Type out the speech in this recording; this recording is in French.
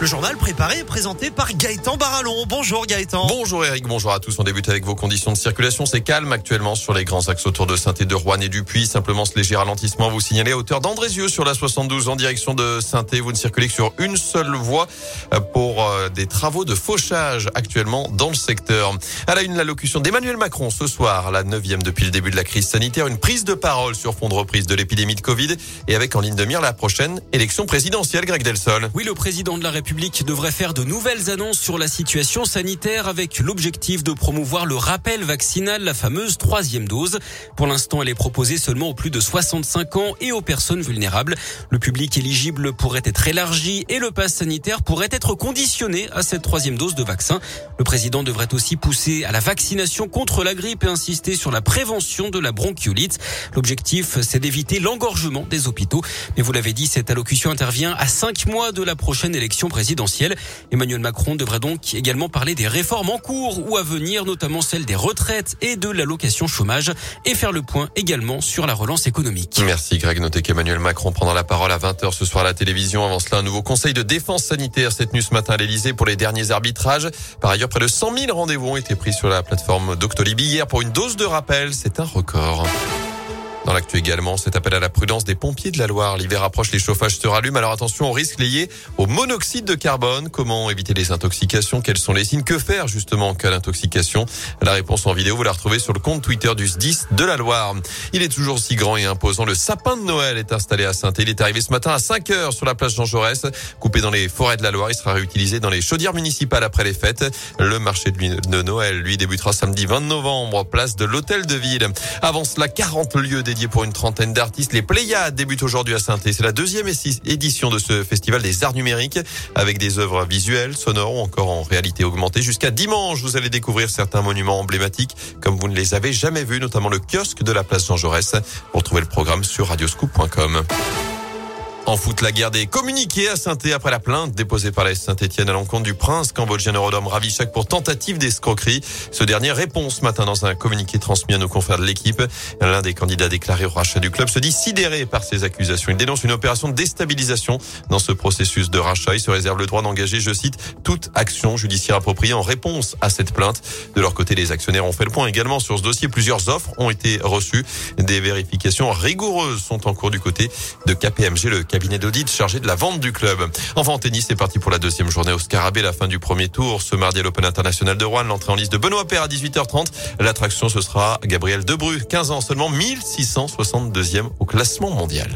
Le journal préparé et présenté par Gaëtan Barallon. Bonjour Gaëtan. Bonjour Eric, bonjour à tous. On débute avec vos conditions de circulation. C'est calme actuellement sur les grands axes autour de saint de Rouen et du Puy. Simplement ce léger ralentissement vous signalez à hauteur d'Andrézieux sur la 72 en direction de saint Vous ne circulez que sur une seule voie euh, pour euh, des travaux de fauchage actuellement dans le secteur. À la une, l'allocution d'Emmanuel Macron ce soir, la neuvième depuis le début de la crise sanitaire. Une prise de parole sur fond de reprise de l'épidémie de Covid et avec en ligne de mire la prochaine élection présidentielle, Greg Delsol. Oui, le président de la République République devrait faire de nouvelles annonces sur la situation sanitaire avec l'objectif de promouvoir le rappel vaccinal, la fameuse troisième dose. Pour l'instant, elle est proposée seulement aux plus de 65 ans et aux personnes vulnérables. Le public éligible pourrait être élargi et le pass sanitaire pourrait être conditionné à cette troisième dose de vaccin. Le président devrait aussi pousser à la vaccination contre la grippe et insister sur la prévention de la bronchiolite. L'objectif, c'est d'éviter l'engorgement des hôpitaux. Mais vous l'avez dit, cette allocution intervient à cinq mois de la prochaine élection présidentielle. Emmanuel Macron devrait donc également parler des réformes en cours ou à venir, notamment celle des retraites et de l'allocation chômage, et faire le point également sur la relance économique. Merci Greg. Notez qu'Emmanuel Macron prendra la parole à 20h ce soir à la télévision. Avant cela, un nouveau conseil de défense sanitaire cette nuit ce matin à l'Elysée pour les derniers arbitrages. Par ailleurs, près de 100 000 rendez-vous ont été pris sur la plateforme Doctolib hier pour une dose de rappel. C'est un record. Dans l'actu également, cet appel à la prudence des pompiers de la Loire. L'hiver approche, les chauffages se rallument. Alors attention aux risques liés au monoxyde de carbone. Comment éviter les intoxications? Quels sont les signes? Que faire justement en cas d'intoxication? La réponse en vidéo, vous la retrouvez sur le compte Twitter du SDIS de la Loire. Il est toujours si grand et imposant. Le sapin de Noël est installé à saint Il est arrivé ce matin à 5 heures sur la place Jean Jaurès. Coupé dans les forêts de la Loire, il sera réutilisé dans les chaudières municipales après les fêtes. Le marché de Noël, lui, débutera samedi 20 novembre, place de l'Hôtel de Ville. Avant cela, 40 lieux pour une trentaine d'artistes. Les Pléiades débutent aujourd'hui à saint C'est la deuxième édition de ce festival des arts numériques avec des œuvres visuelles, sonores ou encore en réalité augmentée. Jusqu'à dimanche, vous allez découvrir certains monuments emblématiques comme vous ne les avez jamais vus, notamment le kiosque de la place Jean Jaurès. Pour trouver le programme sur radioscoop.com. En foot, la guerre des communiqués à saint après la plainte déposée par la Saint-Etienne à l'encontre du prince cambodgien Eurodom Ravichak pour tentative d'escroquerie. Ce dernier répond ce matin dans un communiqué transmis à nos confrères de l'équipe. L'un des candidats déclarés au rachat du club se dit sidéré par ces accusations. Il dénonce une opération de déstabilisation dans ce processus de rachat. Il se réserve le droit d'engager, je cite, toute action judiciaire appropriée en réponse à cette plainte. De leur côté, les actionnaires ont fait le point également sur ce dossier. Plusieurs offres ont été reçues. Des vérifications rigoureuses sont en cours du côté de KPMG, le cabinet d'audit chargé de la vente du club. Enfin, en tennis, c'est parti pour la deuxième journée au Scarabée, la fin du premier tour. Ce mardi à l'Open International de Rouen, l'entrée en liste de Benoît Père à 18h30. L'attraction, ce sera Gabriel Debru, 15 ans seulement, 1662e au classement mondial.